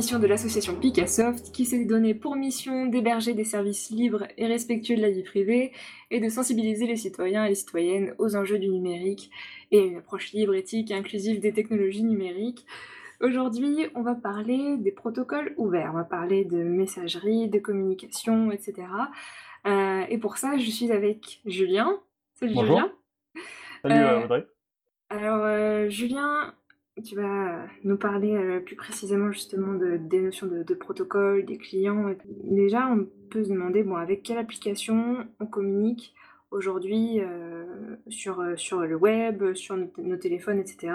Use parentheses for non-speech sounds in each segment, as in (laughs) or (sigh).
libre, l'émission de l'association Picassoft qui s'est donné pour mission d'héberger des services libres et respectueux de la vie privée et de sensibiliser les citoyens et les citoyennes aux enjeux du numérique et une approche libre, éthique et inclusive des technologies numériques. Aujourd'hui, on va parler des protocoles ouverts, on va parler de messagerie, de communication, etc. Euh, et pour ça, je suis avec Julien. Salut Bonjour. Julien. Salut Euh, euh, Audrey. Alors, euh, Julien, tu vas nous parler euh, plus précisément justement de, des notions de, protocole, des clients. Déjà, on peut se demander, bon, avec quelle application on communique aujourd'hui euh, sur, euh, sur le web, sur nos, téléphones, etc.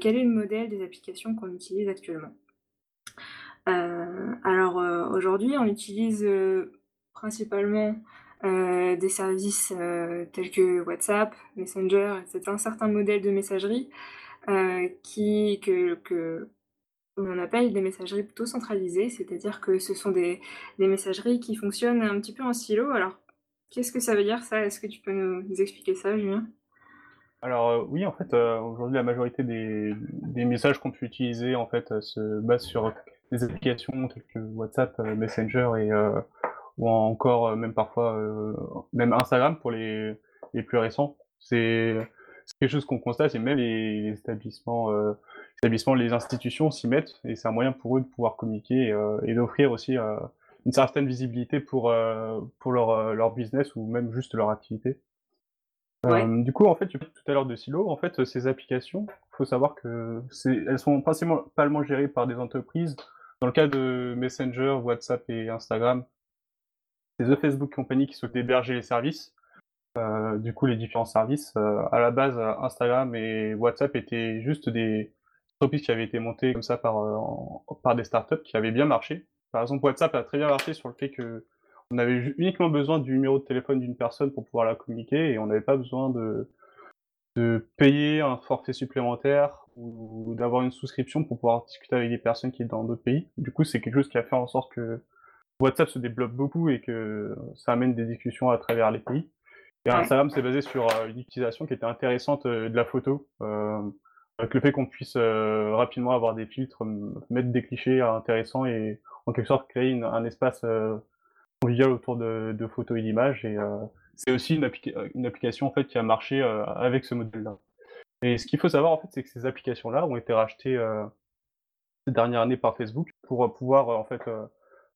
Quel est le modèle des applications qu'on utilise actuellement? Alors, aujourd'hui, on utilise principalement des services tels que WhatsApp, Messenger, c'est un certain modèle de messagerie euh, qui, que, que on appelle des messageries plutôt centralisées, c'est-à-dire que ce sont des, des messageries qui fonctionnent un petit peu en silo. Alors, qu'est-ce que ça veut dire ça? Est-ce que tu peux nous, expliquer ça, Julien? Alors euh, oui, en fait, euh, aujourd'hui, la majorité des, des messages qu'on peut utiliser en fait se basent sur des applications telles que WhatsApp, Messenger et ou encore même parfois même Instagram pour les, les plus récents. C'est c'est quelque chose qu'on constate et même les, les établissements, euh, les établissements, les institutions s'y mettent et c'est un moyen pour eux de pouvoir communiquer euh, et d'offrir aussi euh, une certaine visibilité pour euh, pour leur euh, leur business ou même juste leur activité. Ouais. Euh, du coup, en fait, tu parlais tout à l'heure de Silo. En fait, ces applications, il faut savoir que elles sont principalement gérées par des entreprises. Dans le cas de Messenger, WhatsApp et Instagram, c'est The Facebook Company qui s'occupe d'héberger les services. Euh, du coup, les différents services. Euh, à la base, euh, Instagram et WhatsApp étaient juste des entreprises qui avaient été montées comme ça par, euh, par des startups qui avaient bien marché. Par exemple, WhatsApp a très bien marché sur le fait que on avait uniquement besoin du numéro de téléphone d'une personne pour pouvoir la communiquer et on n'avait pas besoin de, de payer un forfait supplémentaire ou d'avoir une souscription pour pouvoir discuter avec des personnes qui sont dans d'autres pays. Du coup, c'est quelque chose qui a fait en sorte que WhatsApp se développe beaucoup et que ça amène des discussions à travers les pays. Et. Instagram, c'est basé sur euh, une utilisation qui était intéressante euh, de la photo, euh, avec le fait qu'on puisse euh, rapidement avoir des filtres, mettre des clichés intéressants et en quelque sorte créer une- un espace euh, convivial autour de, de photos et d'images. Et c'est aussi une, applica- une application en fait qui a marché avec ce modèle-là. Et ce qu'il faut savoir en fait, c'est que ces applications-là ont été rachetées ces dernières années par Facebook pour pouvoir en fait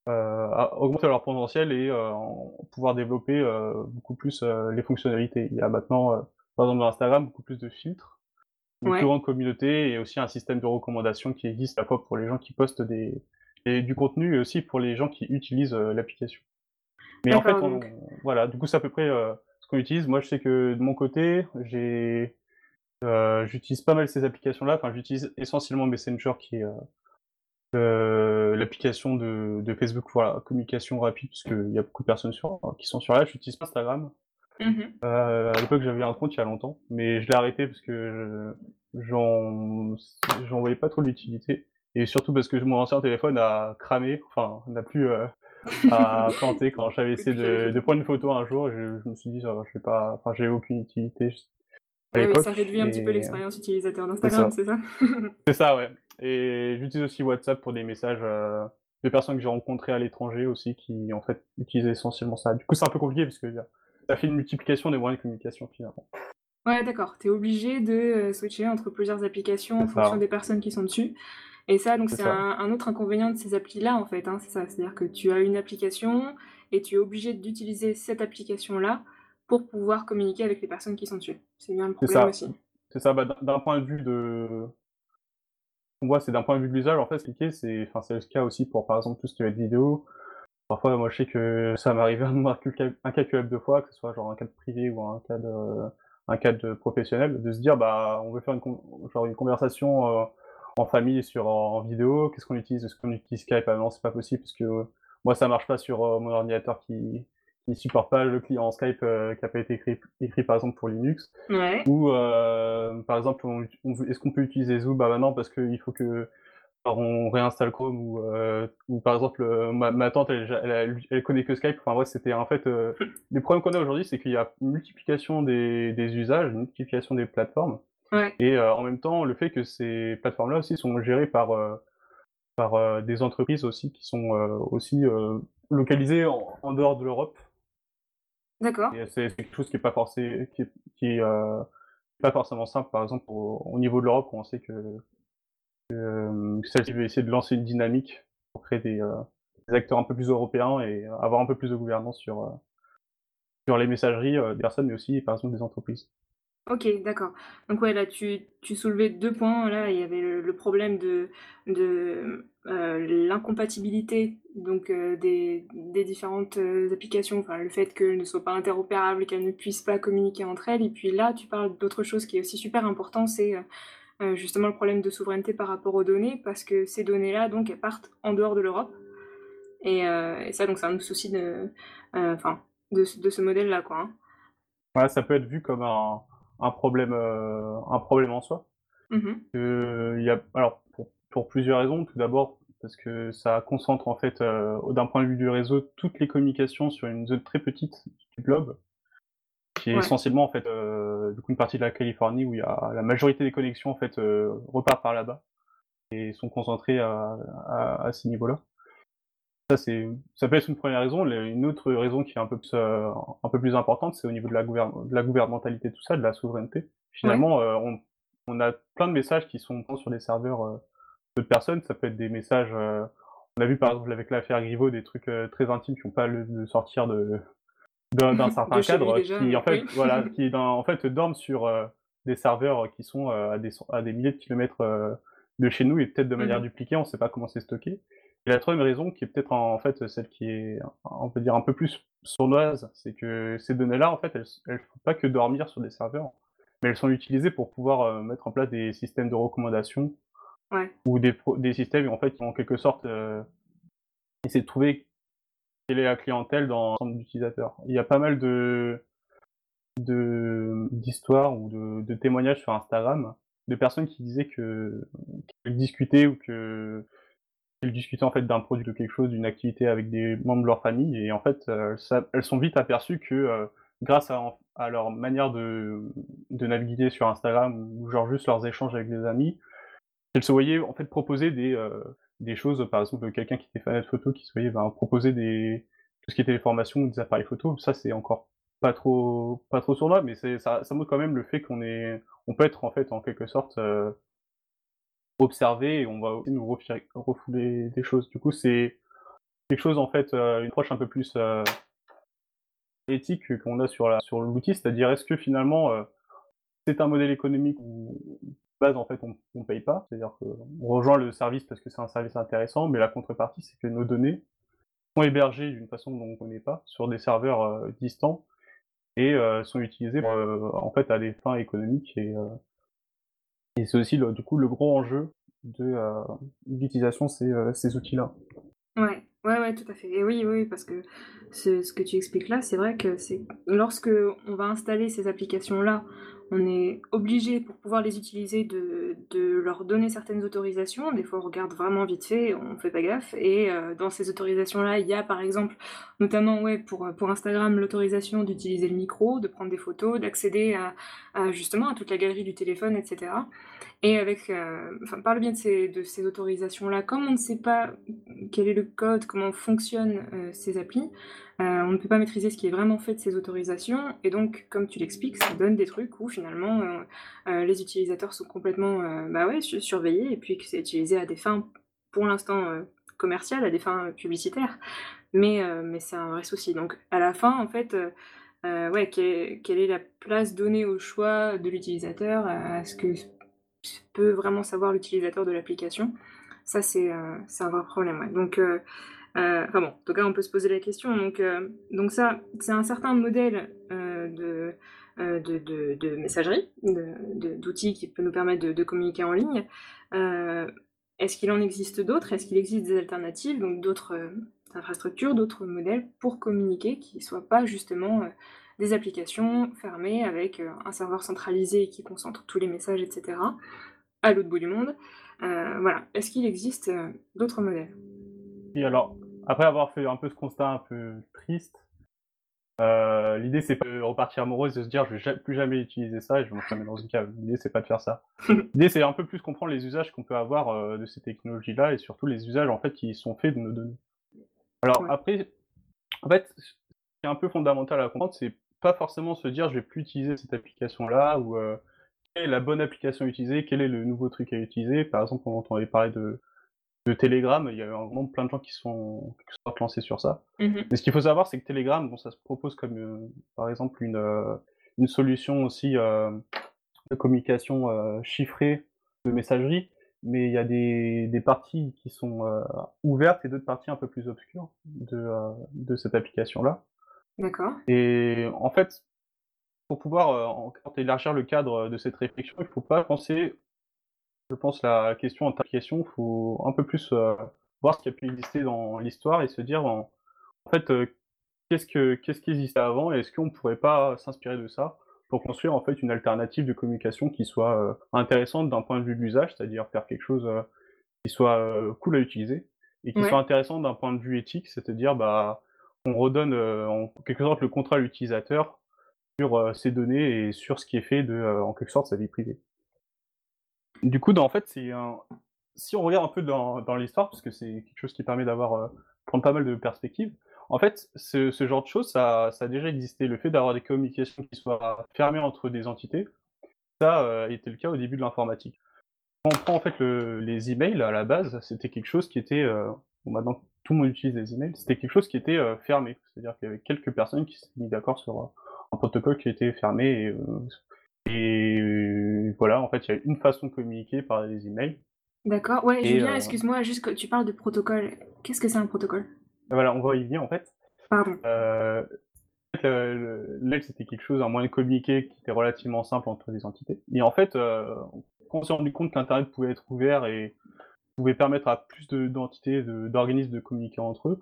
euh, augmenter leur potentiel et euh, pouvoir développer euh, beaucoup plus euh, les fonctionnalités. Il y a maintenant, euh, par exemple dans Instagram, beaucoup plus de filtres, une Ouais. plus grande communauté et aussi un système de recommandation qui existe à la fois pour les gens qui postent des, du contenu et aussi pour les gens qui utilisent l'application. Mais en fait, on- voilà, du coup, c'est à peu près euh, ce qu'on utilise. Moi, je sais que de mon côté, j'ai, euh, j'utilise pas mal ces applications-là. Enfin, j'utilise essentiellement Messenger, qui est euh, euh, l'application de, de Facebook pour la communication rapide, parce qu'il y a beaucoup de personnes sur, qui sont sur là. J'utilise pas Instagram. Mhm. Euh, à l'époque, j'avais un compte il y a longtemps, mais je l'ai arrêté parce que je- j'en, voyais pas trop l'utilité. Et surtout parce que mon ancien téléphone a cramé, enfin, n'a plus euh, à (laughs) planter quand j'avais essayé de, de prendre une photo un jour. Je, je me suis dit, ça je sais pas, enfin, j'ai aucune utilité à ça réduit un petit peu l'expérience utilisateur d'Instagram, c'est ça? C'est ça, ouais. Et j'utilise aussi WhatsApp pour des messages euh, de personnes que j'ai rencontrées à l'étranger aussi, qui en fait utilisent essentiellement ça. Du coup, c'est un peu compliqué parce que euh, ça fait une multiplication des moyens de communication finalement. Ouais, d'accord. Tu es obligé de euh, switcher entre plusieurs applications en fonction des personnes qui sont dessus. Et ça, donc, C'est un, un autre inconvénient de ces applis-là, en fait. hein, c'est ça. C'est-à-dire que tu as une application et tu es obligé d'utiliser cette application-là pour pouvoir communiquer avec les personnes qui sont dessus. C'est bien le problème ça. aussi. C'est ça, bah, d'un point de vue de. Voit, c'est d'un point de vue de l'usage, en fait, expliqué, c'est enfin, le cas aussi pour, par exemple, tout ce qui va être vidéo. Parfois, moi, je sais que ça m'est arrivé (laughs) un nombre incalculable de fois, que ce soit genre un cadre privé ou un cadre, un cadre professionnel, de se dire, bah, on veut faire une, genre une conversation euh, en famille sur en, vidéo, qu'est-ce qu'on utilise? Est-ce qu'on utilise Skype? Ah non, c'est pas possible, parce que euh, moi, ça marche pas sur euh, mon ordinateur qui qui supporte pas le client Skype euh, qui a pas été écrit, écrit, par exemple, pour Linux. Ouais. Ou euh, par exemple, on, on veut- est-ce qu'on peut utiliser Zoom? Bah maintenant parce qu'il faut que alors, on réinstalle Chrome ou, euh, ou par exemple euh, ma, ma tante elle, elle, elle, elle connaît que Skype. Enfin bref, c'était en fait euh, les problèmes qu'on a aujourd'hui, c'est qu'il y a une multiplication des, des usages, une multiplication des plateformes. Ouais. Et en même temps, le fait que ces plateformes-là aussi sont gérées par, par des entreprises aussi qui sont aussi localisées en, dehors de l'Europe. C'est quelque chose qui est pas forcé, qui, qui pas forcément simple, par exemple, au, niveau de l'Europe, où on sait que, que, celle qui veut essayer de lancer une dynamique pour créer des, des, acteurs un peu plus européens et avoir un peu plus de gouvernance sur les messageries des personnes, mais aussi, par exemple, des entreprises. OK, d'accord. Donc ouais, là, tu tu soulevais 2 points. Là, il y avait le problème de de, heu, l'incompatibilité donc heu, des des différentes, heu, applications, enfin le fait qu'elles ne soient pas interopérables, qu'elles ne puissent pas communiquer entre elles et puis là, tu parles d'autre chose qui est aussi super important, c'est, justement le problème de souveraineté par rapport aux données parce que ces données-là, donc elles partent en dehors de l'Europe et ça donc c'est un souci de, de ce de ce modèle-là, quoi, hein. Ouais, ça peut être vu comme un un problème, euh, un problème en soi. Mmh il y a, alors pour, pour plusieurs raisons. Tout d'abord parce que ça concentre en fait, euh, d'un point de vue du réseau, toutes les communications sur une zone très petite du globe, qui est essentiellement en fait euh, du coup une partie de la Californie où il y a la majorité des connexions en fait repartent par là-bas et sont concentrées à, à, à ces niveaux-là. Ça, c'est, ça peut être une première raison. Une autre raison qui est un peu plus, euh, un peu plus importante, c'est au niveau de la, de la gouvernementalité, tout ça, de la souveraineté. Finalement, euh, on, on, a plein de messages qui sont sur des serveurs euh, de personnes. Ça peut être des messages. on a vu par exemple avec l'affaire Griveaux des trucs très intimes qui n'ont pas le de sortir de d'un (laughs) certain cadre, qui en fait, (laughs) voilà, qui dans, en fait dorment sur des serveurs qui sont à des, à des milliers de kilomètres de chez nous et peut-être de manière mmh dupliquée. On ne sait pas comment c'est stocké. Et la troisième raison, qui est peut-être en, fait celle qui est, on peut dire, un peu plus sournoise, c'est que ces données-là, en fait, elles ne font pas que dormir sur des serveurs, mais elles sont utilisées pour pouvoir euh, mettre en place des systèmes de recommandation ou des, des systèmes en fait qui en quelque sorte euh, essaient de trouver quelle est la clientèle dans l'ensemble d'utilisateurs. Il y a pas mal de d'histoires ou de, de, témoignages sur Instagram de personnes qui disaient que qu'elles discutaient ou que elles en fait d'un produit, de quelque chose, d'une activité avec des membres de leur famille, et en fait, euh, elles sont vite aperçues que euh, grâce à, leur manière de, naviguer sur Instagram ou genre juste leurs échanges avec des amis, elles se voyaient en fait proposer des, euh, des choses, par exemple quelqu'un qui était fan de photo qui se voyait ben, proposer des tout ce qui était les formations ou des appareils photo, ça c'est encore pas trop pas trop sournois, mais ça, ça montre quand même le fait qu'on est on peut être en fait en quelque sorte observer et on va aussi nous refouler des choses. Du coup, c'est quelque chose, en fait, euh, une approche un peu plus euh, éthique qu'on a sur, la, sur l'outil, c'est-à-dire est-ce que finalement euh, c'est un modèle économique où, base, en fait, on ne paye pas, c'est-à-dire qu'on rejoint le service parce que c'est un service intéressant, mais la contrepartie, c'est que nos données sont hébergées d'une façon dont on ne connaît pas, sur des serveurs distants, et sont utilisées en fait à des fins économiques et et c'est aussi, le, du coup, le gros enjeu de euh, l'utilisation de euh, ces, outils-là. Ouais, ouais, ouais, tout à fait. Et oui, oui, parce que ce que tu expliques là, c'est vrai que c'est lorsque on va installer ces applications-là on est obligé, pour pouvoir les utiliser, de, leur donner certaines autorisations. Des fois, on regarde vraiment vite fait, on fait pas gaffe. Et euh, dans ces autorisations-là, il y a par exemple, notamment ouais, pour, pour Instagram, l'autorisation d'utiliser le micro, de prendre des photos, d'accéder à, justement à toute la galerie du téléphone, etc. Et avec, euh, enfin, par le de ces, de ces autorisations-là, comme on ne sait pas quel est le code, comment fonctionnent euh, ces applis, euh, on ne peut pas maîtriser ce qui est vraiment fait de ces autorisations, et donc, comme tu l'expliques, ça donne des trucs où finalement euh, les utilisateurs sont complètement bah ouais, surveillés, et puis que c'est utilisé à des fins, pour l'instant, commerciales, à des fins publicitaires, mais, mais c'est un vrai souci. Donc, à la fin, en fait, ouais, quelle est, la place donnée au choix de l'utilisateur, à ce que peut vraiment savoir l'utilisateur de l'application? Ça, c'est un vrai problème. Donc, enfin bon, en tout cas, on peut se poser la question. Donc, euh, donc ça, c'est un certain modèle euh, de, de, de, messagerie, d'outils qui peut nous permettre de, communiquer en ligne. Est-ce qu'il en existe d'autres? Est-ce qu'il existe des alternatives, donc d'autres infrastructures, d'autres modèles pour communiquer qui ne soient pas justement des applications fermées avec un serveur centralisé qui concentre tous les messages, etc., à l'autre bout du monde Voilà. Est-ce qu'il existe d'autres modèles? Et alors, après avoir fait un peu ce constat un peu triste, Euh, l'idée c'est pas de repartir amoureuse de se dire je vais plus jamais utiliser ça et je vais m'enfermer dans une cave. L'idée c'est pas de faire ça. (laughs) L'idée c'est un peu plus comprendre les usages qu'on peut avoir euh, de ces technologies-là et surtout les usages en fait qui sont faits de nos données. Alors après, en fait, ce qui est un peu fondamental à comprendre, c'est pas forcément se dire je vais plus utiliser cette application-là ou euh, quelle est la bonne application à utiliser, quel est le nouveau truc à utiliser. Par exemple, on entendait parler de de Telegram, il y a vraiment plein de gens qui sont, qui sont lancés sur ça. Mmh Mais ce qu'il faut savoir, c'est que Telegram, bon, ça se propose comme, euh, par exemple, une, euh, une solution aussi euh, de communication chiffrée, de messagerie, mais il y a des, des parties qui sont ouvertes et d'autres parties un peu plus obscures de, de cette application-là. D'accord. Et en fait, pour pouvoir encore élargir le cadre de cette réflexion, il ne faut pas penser je pense la question en question, il faut un peu plus euh, voir ce qui a pu exister dans l'histoire et se dire en, en fait euh, qu'est-ce que qu'est-ce qui existait avant et est-ce qu'on ne pourrait pas s'inspirer de ça pour construire en fait une alternative de communication qui soit euh, intéressante d'un point de vue de l'usage, c'est-à-dire faire quelque chose qui soit cool à utiliser et qui Ouais. soit intéressant d'un point de vue éthique, c'est-à-dire bah on redonne en quelque sorte le contrôle à l'utilisateur sur ses données et sur ce qui est fait de en quelque sorte sa vie privée. Du coup, en fait, c'est un... si on regarde un peu dans, l'histoire, parce que c'est quelque chose qui permet d'avoir euh, prendre pas mal de perspectives, en fait, ce, genre de choses, ça, a déjà existé. Le fait d'avoir des communications qui soient fermées entre des entités, ça euh, était le cas au début de l'informatique. Quand on prend en fait le- les emails à la base, c'était quelque chose qui était, euh, maintenant tout le monde utilise les emails, c'était quelque chose qui était euh, fermé. C'est-à-dire qu'il y avait quelques personnes qui s'étaient mis d'accord sur un protocole qui était fermé et euh, voilà, en fait, il y a une façon de communiquer par les emails. D'accord. Ouais, Et Julien, euh, excuse-moi, juste que tu parles de protocole. Qu'est-ce que c'est un protocole? voilà, on va y venir en fait. Pardon. Euh, en fait, le- le- L'aile, c'était quelque chose, un moyen de communiquer qui était relativement simple entre les entités. Et en fait, euh, quand on s'est rendu compte qu'Internet pouvait être ouvert et pouvait permettre à plus de- d'entités, de- d'organismes de communiquer entre eux,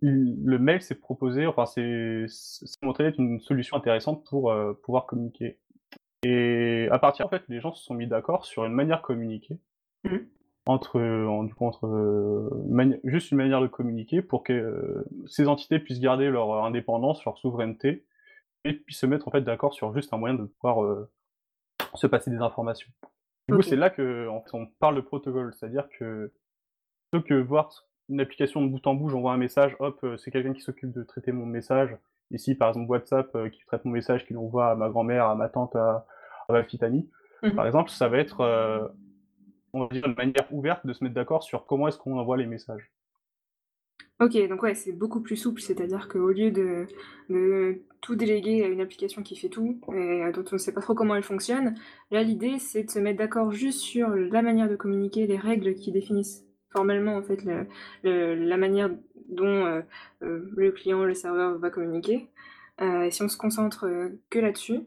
le mail s'est proposé, enfin, c'est montré être une solution intéressante pour euh, pouvoir communiquer. Et à partir, en fait, les gens se sont mis d'accord sur une manière de communiquer, Mhm. entre, en- du coup, entre euh, mani- juste une manière de communiquer pour que euh, ces entités puissent garder leur indépendance, leur souveraineté, et puissent se mettre en fait d'accord sur juste un moyen de pouvoir euh, se passer des informations. Du coup, c'est là que en fait, on parle de protocole, c'est-à-dire que plutôt que voir une application de bout en bout, j'envoie un message, hop, euh, c'est quelqu'un qui s'occupe de traiter mon message. Ici, par exemple, WhatsApp euh, qui traite mon message, qui l'envoie à ma grand-mère, à ma tante, à, à ma petite amie. Mhm. Par exemple, ça va être, euh, on va dire, une manière ouverte de se mettre d'accord sur comment est-ce qu'on envoie les messages. Ok, donc ouais, c'est beaucoup plus souple, c'est-à-dire qu'au lieu de, de tout déléguer à une application qui fait tout et dont on ne sait pas trop comment elle fonctionne, là l'idée c'est de se mettre d'accord juste sur la manière de communiquer, les règles qui définissent formellement en fait la manière dont euh, euh, le client, le serveur va communiquer. Euh, si on se concentre que là-dessus,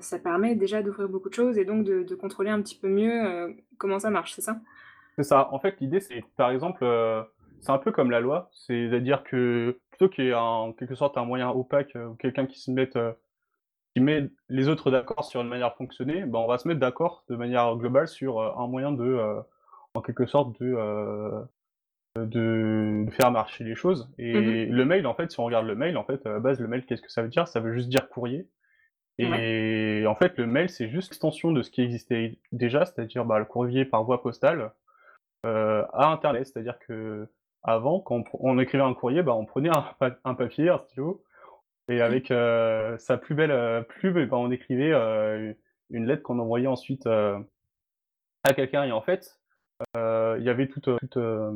ça permet déjà d'ouvrir beaucoup de choses et donc de, contrôler un petit peu mieux comment ça marche, c'est ça? C'est ça. En fait, l'idée, c'est, par exemple, c'est un peu comme la loi, c'est-à-dire que plutôt qu'il y ait en quelque sorte un moyen opaque ou quelqu'un qui se mette, qui met les autres d'accord sur une manière de fonctionner, ben, on va se mettre d'accord de manière globale sur un moyen de, en quelque sorte, de, euh, de, de faire marcher les choses. Et le mail, en fait, si on regarde le mail, en fait, à la base, le mail, qu'est-ce que ça veut dire? Ça veut juste dire courrier. Et en fait, le mail, c'est juste l'extension de ce qui existait déjà, c'est-à-dire bah, le courrier par voie postale euh, à Internet. C'est-à-dire que avant, quand on, écrivait un courrier, bah, on prenait un, pa- un papier, un stylo, et avec euh, sa plus belle plume, ben, on écrivait euh, une lettre qu'on envoyait ensuite à quelqu'un. Et en fait, il y avait toute, toute, euh,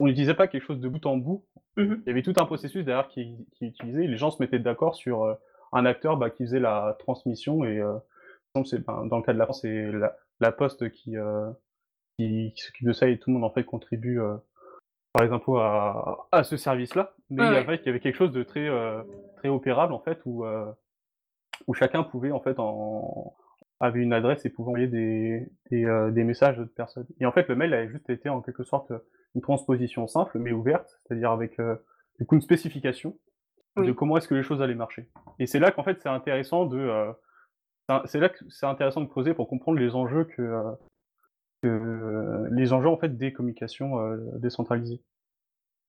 on n'utilisait pas quelque chose de bout en bout. Mhm. Il y avait tout un processus derrière qui, qui utilisait. Les gens se mettaient d'accord sur euh, un acteur bah, qui faisait la transmission. Et euh, ben, dans le cas de la France, c'est la, la Poste qui, euh, qui, qui s'occupe de ça et tout le monde en fait contribue euh, par les impôts à, à ce service-là. Mais Ouais, il y ouais. avait- il y avait quelque chose de très, euh, très opérable en fait où, euh, où chacun pouvait en fait en avait une adresse et pouvait envoyer des, des, euh, des messages d'autres personnes. Et en fait, le mail avait juste été en quelque sorte une transposition simple mais ouverte, c'est-à-dire avec euh, du coup une spécification de comment est-ce que les choses allaient marcher. Et c'est là qu'en fait c'est intéressant de euh, c'est là que c'est intéressant de creuser pour comprendre les enjeux que, euh, que, les enjeux en fait des communications décentralisées.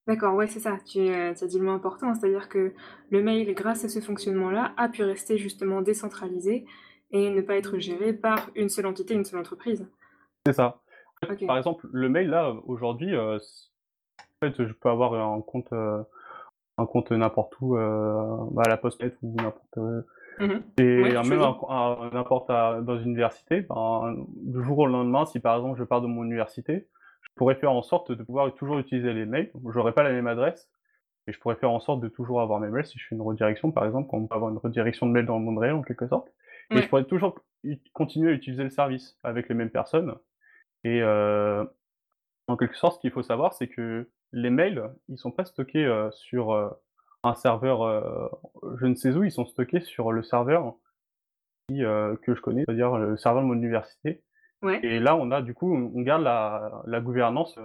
D'accord, ouais, c'est ça. Tu as dit le mot important, c'est-à-dire que le mail, grâce à ce fonctionnement-là, a pu rester justement décentralisé et ne pas être géré par une seule entité, une seule entreprise. C'est ça. Par exemple, le mail là, aujourd'hui, heu, s en fait, je peux avoir un compte, heu, un compte n'importe où, heu, bah, à la Poste ou n'importe, heu Mmh mh. et Ouais, même choisis. un un n'importe dans une université, ben, du jour au lendemain, si par exemple je pars de mon université, je pourrais faire en sorte de pouvoir toujours utiliser les mails. J'aurais pas la même adresse et je pourrais faire en sorte de toujours avoir mes mails si je fais une redirection, par exemple, on peut avoir une redirection de mail dans le monde réel en quelque sorte et je Ouais. pourrais toujours continuer à utiliser le service avec les mêmes personnes et heu, en quelque sorte, ce qu'il faut savoir, c'est que les mails, ils sont pas stockés, heu, sur, heu, un serveur, je ne sais où, ils sont stockés sur le serveur qui, que je connais, c'est-à-dire le serveur de mon université Ouais. et là, on a du coup, on garde la la gouvernance,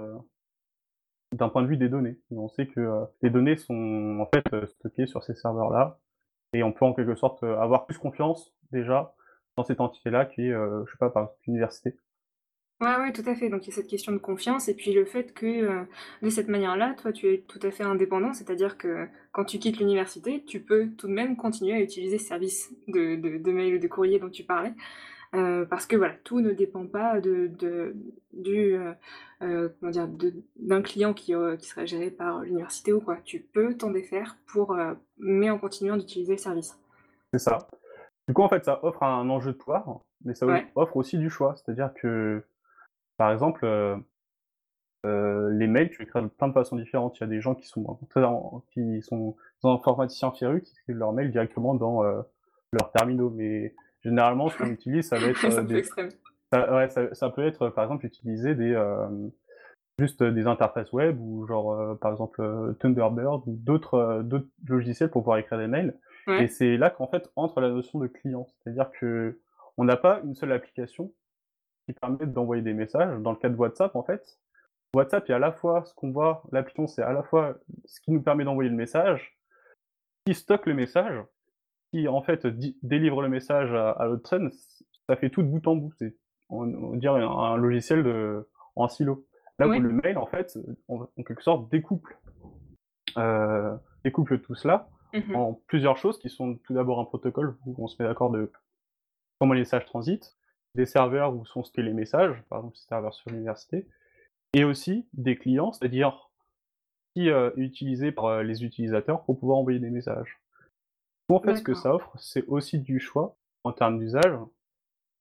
d'un point de vue des données et on sait que, les données sont en fait, stockées sur ces serveurs-là et on peut en quelque sorte, heu, avoir plus confiance déjà dans cette entité-là qui est, heu, je sais pas, par exemple l'université. Ouais, ouais, tout à fait. Donc il y a cette question de confiance et puis le fait que, heu, de cette manière-là, toi, tu es tout à fait indépendant. C'est-à-dire que quand tu quittes l'université, tu peux tout de même continuer à utiliser ce service de de de mail ou de courrier dont tu parlais. Heu, parce que voilà, tout ne dépend pas de de du, heu heu, comment dire? De d'un client qui, qui serait géré par l'université ou quoi. Tu peux t'en défaire pour, mais en continuant d'utiliser le service. C'est ça. Du coup, en fait, ça offre un enjeu de pouvoir, mais ça Ouais. offre aussi du choix. C'est-à-dire que, par exemple, les mails, tu les crées de plein de façons différentes. Il y a des gens qui sont très qui sont informaticiens férus qui écrivent leurs mails directement dans, heu, leurs terminaux, mais généralement, ce qu'on utilise, ça va être, (laughs) peu des ça ouais, ça ça peut être, par exemple, utiliser des, hem, juste des interfaces web ou genre, heu, par exemple, Thunderbird ou d'autres, logiciels pour pouvoir écrire des mails et c'est là qu'en fait entre la notion de client. C'est-à-dire qu'on n'a pas une seule application qui permet d'envoyer des messages. Dans le cas de WhatsApp, en fait, WhatsApp, a à la fois ce qu'on voit, l'application, c'est à la fois ce qui nous permet d'envoyer le message, qui stocke le message, qui en fait délivre le message à à l'autre personne. Ça fait tout de bout en bout. C'est on on dirait un un logiciel de en silo. Là où le mail, en fait, en en quelque sorte découple, heu, découple tout cela Mmh mh. en plusieurs choses qui sont tout d'abord un protocole où on se met d'accord de comment les messages transitent, des serveurs où sont stockés les messages, par exemple, serveurs sur l'université et aussi des clients, c'est-à-dire qui, heu, est utilisé par, heu, les utilisateurs pour pouvoir envoyer des messages. En fait, ce que ça offre, c'est aussi du choix en termes d'usage,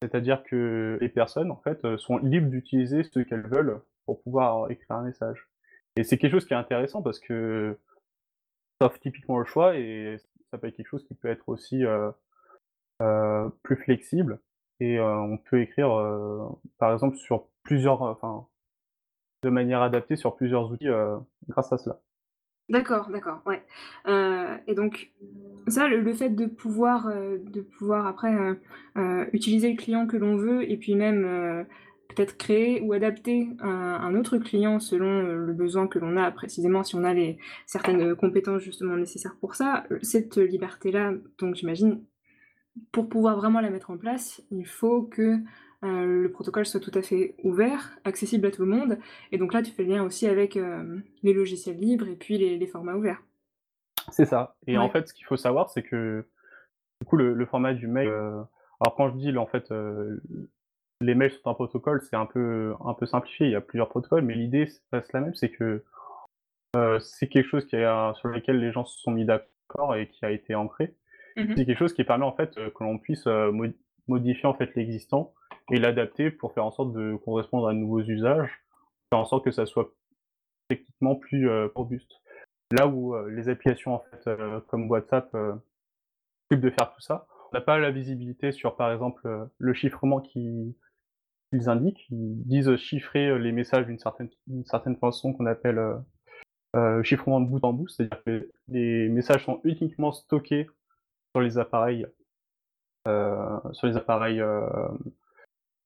c'est-à-dire que les personnes, en fait, heu, sont libres d'utiliser ce qu'elles veulent pour pouvoir écrire un message. Et c'est quelque chose qui est intéressant parce que ça offre typiquement le choix et ça peut être quelque chose qui peut être aussi, heu heu, plus flexible. Et on peut écrire, par exemple sur plusieurs, enfin, de manière adaptée sur plusieurs outils, grâce à cela. D'accord, d'accord, ouais. Heu et donc ça, le fait de pouvoir, heu, de pouvoir après, heu, utiliser le client que l'on veut et puis même, peut-être créer ou adapter un autre client selon, le besoin que l'on a précisément, si on a les certaines, compétences justement nécessaires pour ça, cette liberté-là, donc j'imagine, pour pouvoir vraiment la mettre en place, il faut que, heu, le protocole soit tout à fait ouvert, accessible à tout le monde et donc là, tu fais le lien aussi avec, hem, les logiciels libres et puis les les formats ouverts. C'est ça et en fait, ce qu'il faut savoir, c'est que, du coup, le le format du mail, heu, alors quand je dis, en fait, les mails sont un protocole, c'est un peu un peu simplifié, il y a plusieurs protocoles, mais l'idée s reste la même, c'est que, c'est quelque chose qui a sur lequel les gens se sont mis d'accord et qui a été ancré. Mmh mh. C'est quelque chose qui permet, en fait, que l'on puisse, modifier, en fait, l'existant et l'adapter pour faire en sorte de correspondre à de nouveaux usages, faire en sorte que ça soit techniquement plus, heu, robuste. Là où, heu, les applications, en fait, heu, comme WhatsApp, s'occupent de faire tout ça, on n'a pas la visibilité sur, par exemple, le chiffrement qui qu'ils indiquent. Ils disent chiffrer, les messages d'une certaine certaine façon qu'on appelle, chiffrement de bout en bout. C'est-à-dire que les messages sont uniquement stockés sur les appareils, sur les appareils,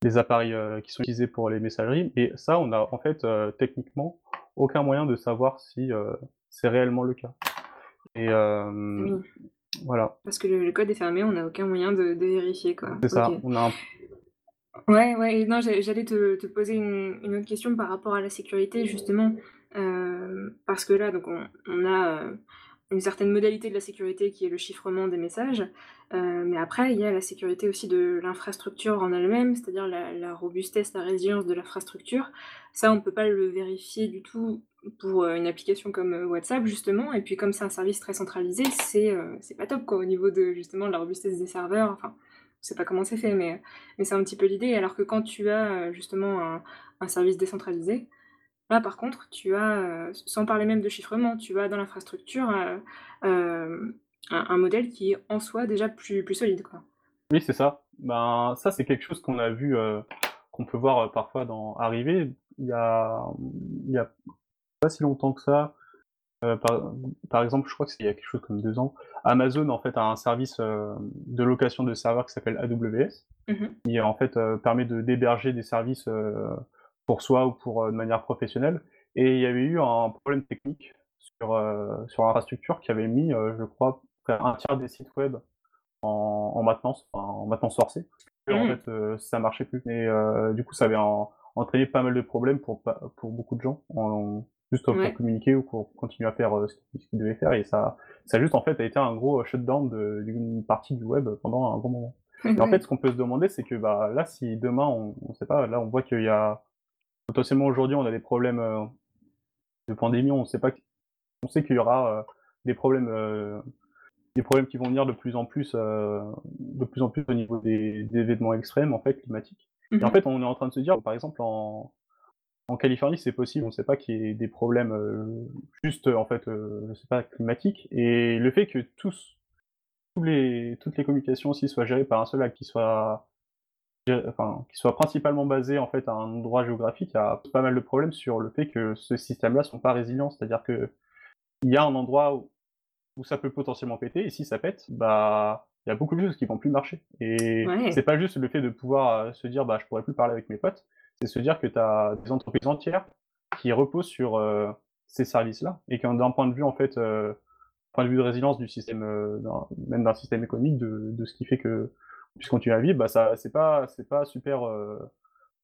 les appareils, heu, qui sont utilisés pour les messageries et ça, on a en fait, heu, techniquement aucun moyen de savoir si, heu, c'est réellement le cas et Oui, voilà, parce que le le code est fermé, on n'a aucun moyen de de vérifier, quoi. c'est ça. On a un Ouais, ouais et non, j'allais te te poser une une autre question par rapport à la sécurité justement. Parce que là, donc on on a, une certaine modalité de la sécurité qui est le chiffrement des messages, heu, mais après il y a la sécurité aussi de l'infrastructure en elle-même, c'est-à-dire la robustesse, la résilience de l'infrastructure. Ça, on peut pas le vérifier du tout pour, heu, une application comme, heu, WhatsApp justement et puis comme c'est un service très centralisé, c'est, c'est pas top quoi au niveau de justement de la robustesse des serveurs, enfin, je sais pas comment c'est fait mais mais c'est un petit peu l'idée. Alors que quand tu as, justement un un service décentralisé, là par contre tu as, heu, sans parler même de chiffrement, tu as dans l'infrastructure, heu, hem, un un modèle qui est en soi déjà plus plus solide quoi. Oui, c'est ça. Ben, ça, c'est quelque chose qu'on a vu, qu'on peut voir, parfois dans arriver. Il y a, il y a pas si longtemps que ça, par par exemple, je crois que c'est il y a quelque chose comme 2 ans, Amazon, en fait, a un service, de location de serveurs qui s'appelle AWS, mh. qui en fait, permet de d'héberger des services, pour soi ou pour, heu, de manière professionnelle. Et il y avait eu un problème technique sur, heu, sur l'infrastructure qui avait mis, heu, je crois, un tiers des sites web en en maintenance, enfin, en maintenance forcée, Mmh. fait, heu, ça marchait plus. Et heu, du coup, ça avait en entraîné pas mal de problèmes pour pour beaucoup de gens, en juste pour communiquer ou pour continuer à faire, ce qu'ils devaient faire. Et ça ça juste, en fait, a été un gros, shutdown d'une partie du web pendant un bon moment. (laughs) Et en fait, ce qu'on peut se demander, c'est que, bah, là, si demain on on sait pas, là, on voit qu'il y a potentiellement aujourd'hui, on a des problèmes, heu, de pandémie, on sait pas on sait qu'il y aura, heu, des problèmes, heu, des problèmes qui vont venir de plus en plus, de plus en plus au niveau des des événements extrêmes, en fait, climatiques Mmh et en mh. fait, on est en train de se dire, par exemple, en en Californie, c'est possible, on sait pas qu'il y ait des problèmes, juste, en fait, heu, je sais pas, climatiques et le fait que tous tous les toutes les communications aussi soient gérées par un seul acte, qui soit enfin, qui soit principalement basé, en fait, à un endroit géographique, il y a pas mal de problèmes sur le fait que ce système-là sont pas résilients. C'est-à-dire qu'il y a un endroit où où ça peut potentiellement péter et si ça pète, bah, il y a beaucoup de choses qui vont plus marcher et c'est Ouais. pas juste le fait de pouvoir, heu, se dire: «Bah, je pourrais plus parler avec mes potes», c'est se dire que tu as des entreprises entières qui reposent sur, heu, ces services-là et qu'un d'un point de vue, en fait, heu, point de vue de résilience du système, même d'un système économique, de de ce qui fait que puisse continuer à vivre, bah, ça c'est pas c'est pas super,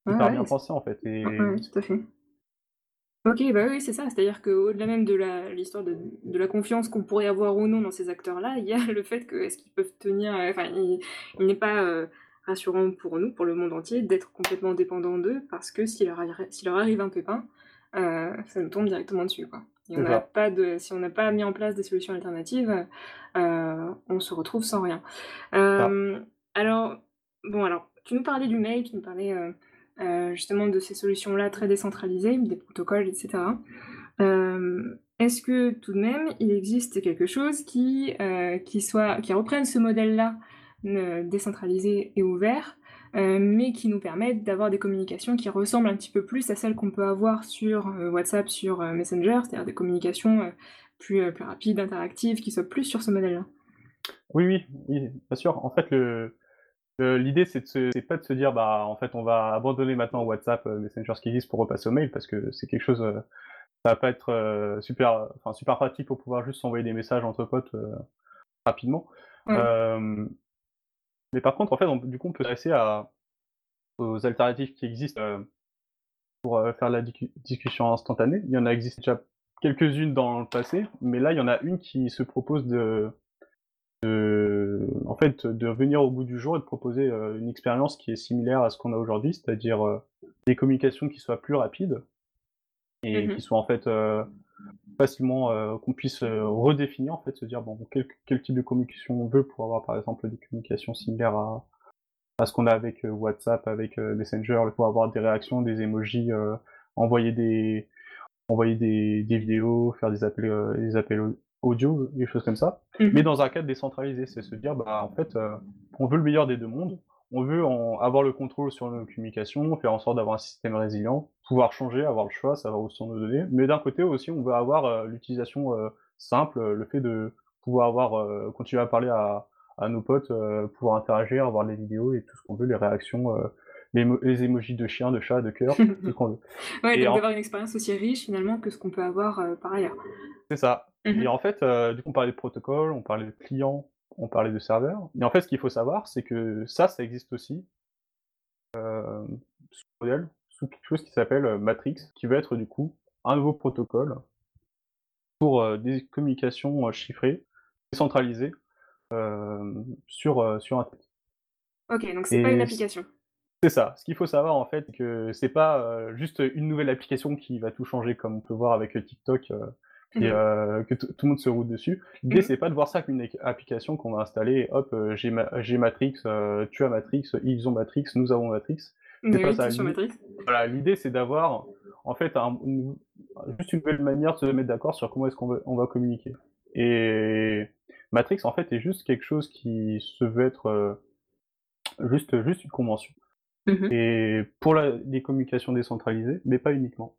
Ouais, super bien ouais, pensé, en fait et ouais, tout à fait. OK, bah, oui, c'est ça, c'est-à-dire qu'au-delà même de la l'histoire de de la confiance qu'on pourrait avoir ou non dans ces acteurs-là, il y a (laughs) le fait que est-ce qu'ils peuvent tenir, heu, enfin, il il n'est pas, heu, rassurant pour nous, pour le monde entier, d'être complètement dépendants d'eux parce que s'il leur leur arrive un pépin, ça nous tombe directement dessus, quoi et on pas de si on n'a pas mis en place des solutions alternatives, on se retrouve sans rien. Alors, bon, alors, tu nous parlais du mail, tu nous parlais, heu heu, justement de ces solutions-là très décentralisées, des protocoles et cetera. Hem, est-ce que tout de même, il existe quelque chose qui, soit qui reprenne ce modèle-là, décentralisé et ouvert, mais qui nous permette d'avoir des communications qui ressemblent un petit peu plus à celles qu'on peut avoir sur, WhatsApp, sur, Messenger, c'est-à-dire des communications, plus, plus rapides, interactives, qui soient plus sur ce modèle-là? Oui, oui, oui, bien sûr. En fait, le l'idée, c'est se c'est pas de se dire: «Bah, en fait, on va abandonner maintenant WhatsApp, heu, Messenger, ce qui existe pour repasser au mail», parce que c'est quelque chose, heu, ça va pas être, heu, super, enfin, super pratique pour pouvoir juste s'envoyer des messages entre potes, rapidement. Hem, mais par contre, en fait, on du coup, on peut passer à aux alternatives qui existent, pour, faire la discussion instantanée. Il y en a existé déjà quelques-unes dans le passé, mais là, il y en a une qui se propose de de en fait, de venir au bout du jour et de proposer, heu, une expérience qui est similaire à ce qu'on a aujourd'hui, c'est-à-dire, heu, des communications qui soient plus rapides Mmh et qui mh. soient en fait, heu, facilement, qu'on puisse, redéfinir en fait, se dire: «Bon, quel quel type de communication on veut?» pour avoir par exemple des communications similaires à à ce qu'on a avec, WhatsApp, avec, Messenger, pour avoir des réactions, des emojis, envoyer des envoyer des des vidéos, faire des appels, des appels audio, des choses comme ça, Mmh mais dans un cadre décentralisé. C'est se dire: «Bah, en fait, heu, on veut le meilleur des 2 mondes, on veut en avoir le contrôle sur nos communications, faire en sorte d'avoir un système résilient, pouvoir changer, avoir le choix, savoir où sont nos données, mais d'un côté aussi, on veut avoir, heu, l'utilisation, heu, simple, le fait de pouvoir avoir, heu, continuer à parler à à nos potes, heu, pouvoir interagir, avoir les vidéos et tout ce qu'on veut, les réactions, les mo les emojis de chien, de chat, de cœur, (laughs) tout ce qu'on veut» Ouais, et donc en d'avoir une expérience aussi riche finalement que ce qu'on peut avoir, heu, par ailleurs. C'est ça Mmh et en fait, heu, du coup, on parlait de protocole, on parlait de clients, on parlait de serveurs, mais en fait, ce qu'il faut savoir, c'est que ça, ça existe aussi, hem, sous modèle, sous quelque chose qui s'appelle, Matrix, qui va être du coup un nouveau protocole pour des communications chiffrées, décentralisées, sur, sur Internet. OK, donc c'est pas une application? C'est ça. Ce qu'il faut savoir en fait, que c'est pas, juste une nouvelle application qui va tout changer comme on peut voir avec, TikTok, et mmh que tout le monde se roule dessus. L'idée, mmh c'est pas de voir ça comme une application qu'on va installer, hop, j'ai j'ai Matrix, tu as Matrix, ils ont Matrix, nous avons Matrix. C'est pas ça. Sur Matrix. Voilà, l'idée, c'est d'avoir en fait un juste une nouvelle manière de se mettre d'accord sur comment est-ce qu'on va on va communiquer et Matrix, en fait, est juste quelque chose qui se veut être, juste juste une convention Mmh et pour la les communications décentralisées, mais pas uniquement.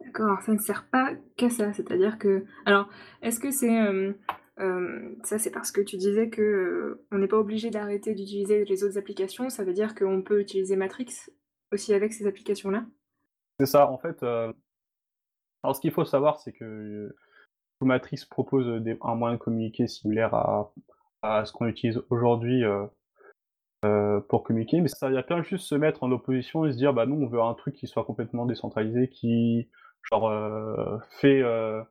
D'accord, ça ne sert pas qu'à ça, c'est-à-dire que alors, est-ce que c'est, hem, hem, ça c'est parce que tu disais que, heu, on n'est pas obligé d'arrêter d'utiliser les autres applications, ça veut dire qu'on peut utiliser Matrix aussi avec ces applications-là? C'est ça, en fait, alors ce qu'il faut savoir, c'est que Matrix propose, des un moyen de communiquer similaire à à ce qu'on utilise aujourd'hui, heu, pour communiquer, mais ça, il y a juste se mettre en opposition et se dire: «Bah, nous, on veut un truc qui soit complètement décentralisé, qui genre, heu, fait, heu,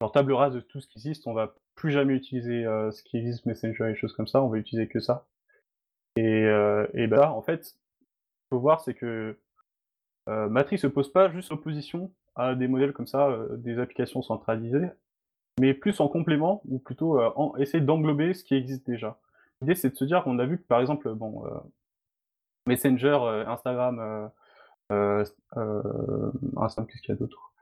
genre table rase de tout ce qui existe, on va plus jamais utiliser, ce qui existe, Messenger et des choses comme ça, on va utiliser que ça» et bah, en fait, faut voir, c'est que, Matrix se pose pas juste opposition à des modèles comme ça, des applications centralisées, mais plus en complément ou plutôt, en essayer d'englober ce qui existe déjà. L'idée, c'est de se dire qu'on a vu que, par exemple, bon, heu, Messenger, heu, Instagram, heu heu, s heu, Insta qu'est-ce qu'il y a d'autre?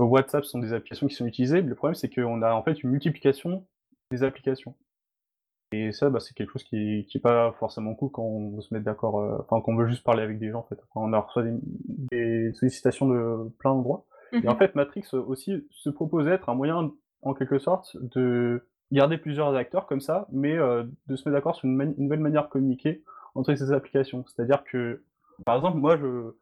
WhatsApp sont des applications qui sont utilisées, le problème, c'est qu'on a, en fait, une multiplication des applications et ça, bah, c'est quelque chose qui qui est pas forcément cool quand on veut se mettre d'accord, enfin, qu'on veut juste parler avec des gens, en fait. Quand on a reçoit des des sollicitations de plein d'endroits et en Mmh fait, Matrix, aussi, se propose d'être un moyen, en quelque sorte, de garder plusieurs acteurs comme ça, mais heu, de se mettre d'accord sur une nouvelle manière de communiquer entre ces applications. C'est-à-dire que, par exemple, moi, je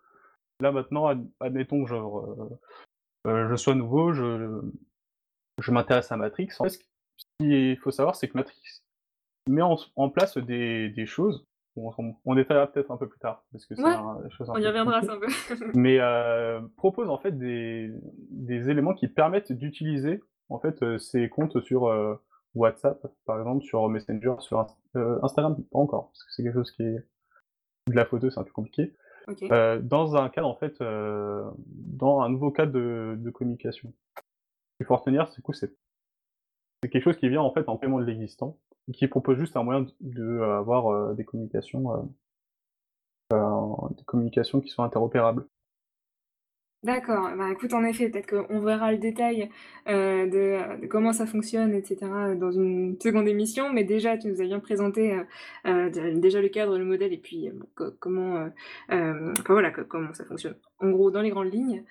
là, maintenant, ad admettons que genre, heu heu, je sois nouveau, je je m'intéresse à Matrix. En fait, ce qu'il faut savoir, c'est que Matrix met en place des des choses, on on on détaillera peut-être un peu plus tard, parce que c'est Ouais, un un on y reviendra un peu. (laughs) mais propose, en fait, des des éléments qui permettent d'utiliser, en fait, ces comptes sur, WhatsApp, par exemple, sur Messenger, sur heu, Instagram, pas encore, parce que c'est quelque chose qui est de la photo, c'est un peu compliqué, OK. heu, dans un cadre, en fait, heu, dans un nouveau cadre de de communication. Qu'il faut retenir, c'est que c'est c'est quelque chose qui vient, en fait, en complément de l'existant qui propose juste un moyen d de avoir, heu, des communications, des communications qui sont interopérables. D'accord, bah, écoute, en effet, peut-être qu'on verra le détail, heu, de comment ça fonctionne et cetera, dans une seconde émission, mais déjà, tu nous as bien présenté, heu, dé déjà le cadre, le modèle et puis, comment, voilà, co comment ça fonctionne, en gros, dans les grandes lignes.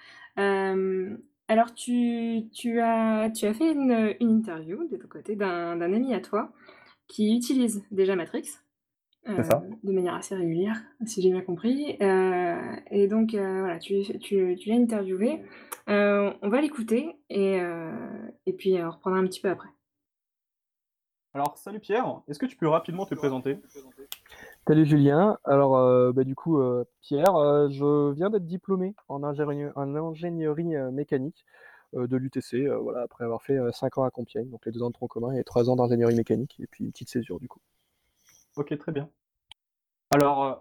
Alors tu as tu as fait une, interview de ton côté d'un ami à toi qui utilise déjà Matrix. Ça. de manière assez régulière, si j'ai bien compris, heu et donc heu, voilà, tu tu tu l'as interviewé. Heu, on va l'écouter et puis on reprendra un petit peu après. Alors, salut Pierre, est-ce que tu peux rapidement te présenter? Salut Julien, alors, bah, du coup, Pierre, je viens d'être diplômé en ingénierie, mécanique, de l'UTC, voilà, après avoir fait, heu, 5 ans à Compiègne, donc les 2 ans de tronc commun et 3 ans d'ingénierie mécanique et puis une petite césure, du coup. OK, très bien. Alors, heu,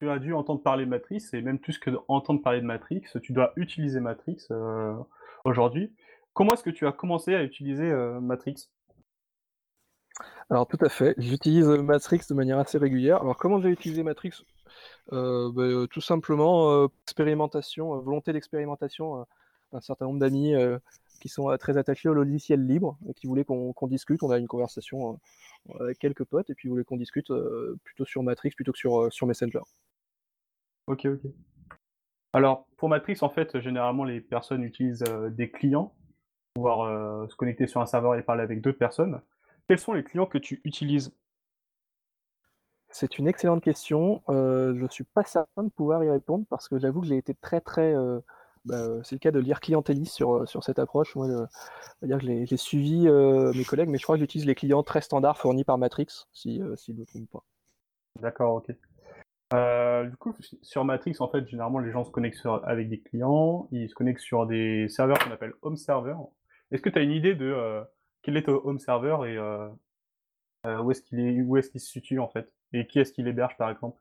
tu as dû entendre parler de Matrix et même plus que d'entendre parler de Matrix, tu dois utiliser Matrix, heu, aujourd'hui. Comment est-ce que tu as commencé à utiliser, heu, Matrix? Alors tout à fait, j'utilise, Matrix de manière assez régulière. Alors comment j'ai utilisé Matrix? Heu, tout simplement, expérimentation, volonté d'expérimentation, d'un certain nombre d'amis, qui sont, heu, très attachés au logiciel libre et qui voulaient qu'on discute. On a une conversation, heu, avec quelques potes et puis ils voulaient qu'on discute, heu, plutôt sur Matrix plutôt que sur, Messenger. OK, OK. Alors, pour Matrix, en fait, généralement, les personnes utilisent, des clients, pour pouvoir, se connecter sur un serveur et parler avec d'autres personnes. Quels sont les clients que tu utilises? C'est une excellente question, je suis pas certain de pouvoir y répondre parce que j'avoue que j'ai été très, très, bah, heu, c'est le cas de le dire clientéliste sur, heu, sur cette approche. Moi, j'ai suivi, heu, mes collègues, mais je crois que j'utilise les clients très standards fournis par Matrix, si, je me trompe pas. D'accord, OK. Euh, du coup, sur Matrix, en fait, généralement, les gens se connectent avec des clients, ils se connectent sur des serveurs qu'on appelle home server. Est-ce que tu as une idée de euh, quel est ton home server et euh, euh, où est-ce où est-ce qu'il se situe en fait, et qui est-ce qu'il héberge par exemple?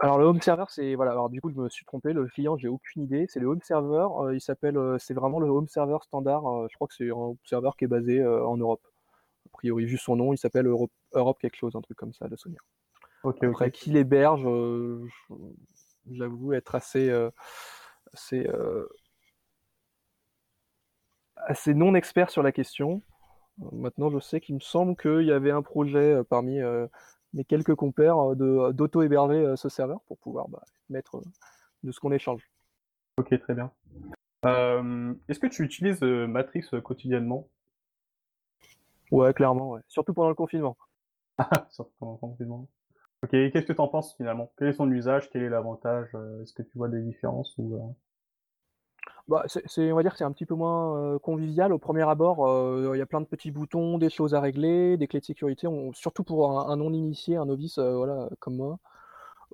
Alors le home server, c'est voilà, alors du coup, je me suis trompé, le client, j'ai aucune idée. C'est le home server, heu, il s'appelle, heu, c'est vraiment le home server standard, heu, je crois que c'est un home server qui est basé, en Europe. A priori, vu son nom, il s'appelle Europe Europe quelque chose, un truc comme ça, de souvenir. Ok, Après, qui l'héberge, je j'avoue être assez, assez, non expert sur la question. Euh, Maintenant, je sais qu'il me semble qu'il y avait un projet euh, parmi euh, mes quelques compères euh, de d'auto-héberger euh, ce serveur pour pouvoir bah, mettre euh, de ce qu'on échange. Ok, très bien. Euh, est-ce que tu utilises euh, Matrix euh, quotidiennement? Ouais, clairement, ouais. Surtout pendant le confinement. (laughs) Sur ton confinement. Ok, qu'est-ce que tu en penses finalement? Quel est son usage? Quel est l'avantage? Euh, Est-ce que tu vois des différences ou euh, Bah, c'est, on va dire que c'est un petit peu moins euh, convivial au premier abord. euh, Il y a plein de petits boutons, des choses à régler, des clés de sécurité. surtout pour un, un non-initié, un novice, euh, voilà, comme moi.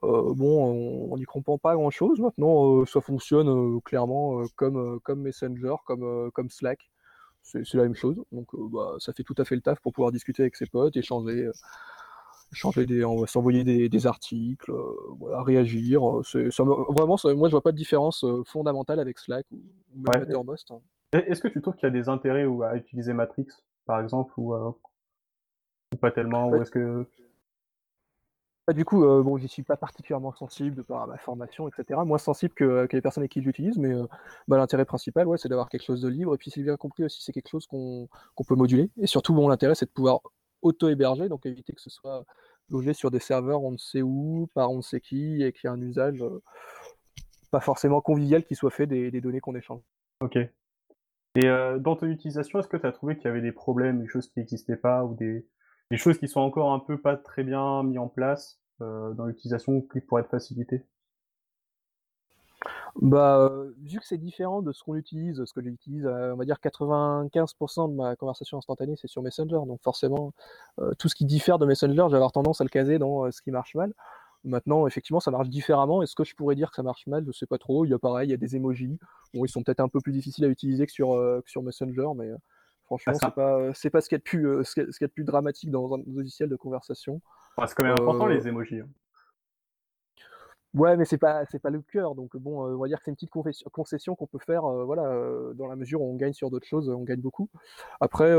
Bon, on n'y comprend pas grand-chose. Maintenant, ça fonctionne clairement comme, comme Messenger, comme, comme Slack. C'est la même chose. Donc, bah, ça fait tout à fait le taf pour pouvoir discuter avec ses potes, échanger, échanger des, on va s'envoyer des, des articles, euh, voilà, réagir. euh, C'est, ça me- vraiment, ça- moi, je vois pas de différence euh, fondamentale avec Slack ou, même Ouais. Mattermost. hein. Est-ce que tu trouves qu'il y a des intérêts ou à utiliser Matrix, par exemple, ou, euh, ou pas tellement, ou Ouais. est-ce que Bah, du coup, euh, bon, j'y suis pas particulièrement sensible de par ma formation, etc. Moins sensible que, que les personnes avec qui je l'utilise, mais euh, bah, l'intérêt principal, ouais, c'est d'avoir quelque chose de libre. Et puis, si j'ai bien compris aussi, c'est quelque chose qu'on qu'on peut moduler. Et surtout, bon, l'intérêt, c'est de pouvoir auto-héberger, donc éviter que ce soit logé sur des serveurs on ne sait où, par on ne sait qui, et qu'il y ait un usage euh, pas forcément convivial qui soit fait des, données qu'on échange. Ok. Et euh, dans ton utilisation, est-ce que tu as trouvé qu'il y avait des problèmes, des choses qui n'existaient pas, ou des, choses qui sont encore un peu pas très bien mis en place euh, dans l'utilisation qui pourraient être facilitées? Bah, euh, vu que c'est différent de ce qu'on utilise, ce que j'utilise, euh, on va dire 95% de ma conversation instantanée, c'est sur Messenger. Donc forcément, euh, tout ce qui diffère de Messenger, j'ai avoir tendance à le caser dans euh, ce qui marche mal. Maintenant, effectivement, ça marche différemment. Est-ce que je pourrais dire que ça marche mal? Je sais pas trop. Il y a pareil, il y a des emojis. Bon, ils sont peut-être un peu plus difficiles à utiliser que sur, que sur Messenger, mais Ah, franchement, ça- c'est pas, c'est pas ce qu'il y a de plus, ce qu'il y a- de plus dramatique dans un logiciel de conversation. C'est quand même important les emojis. hein. Ouais, mais c'est pas c'est pas le cœur, donc bon, on va dire que c'est une petite concession qu'on peut faire, voilà, dans la mesure où on gagne sur d'autres choses, on gagne beaucoup. Après,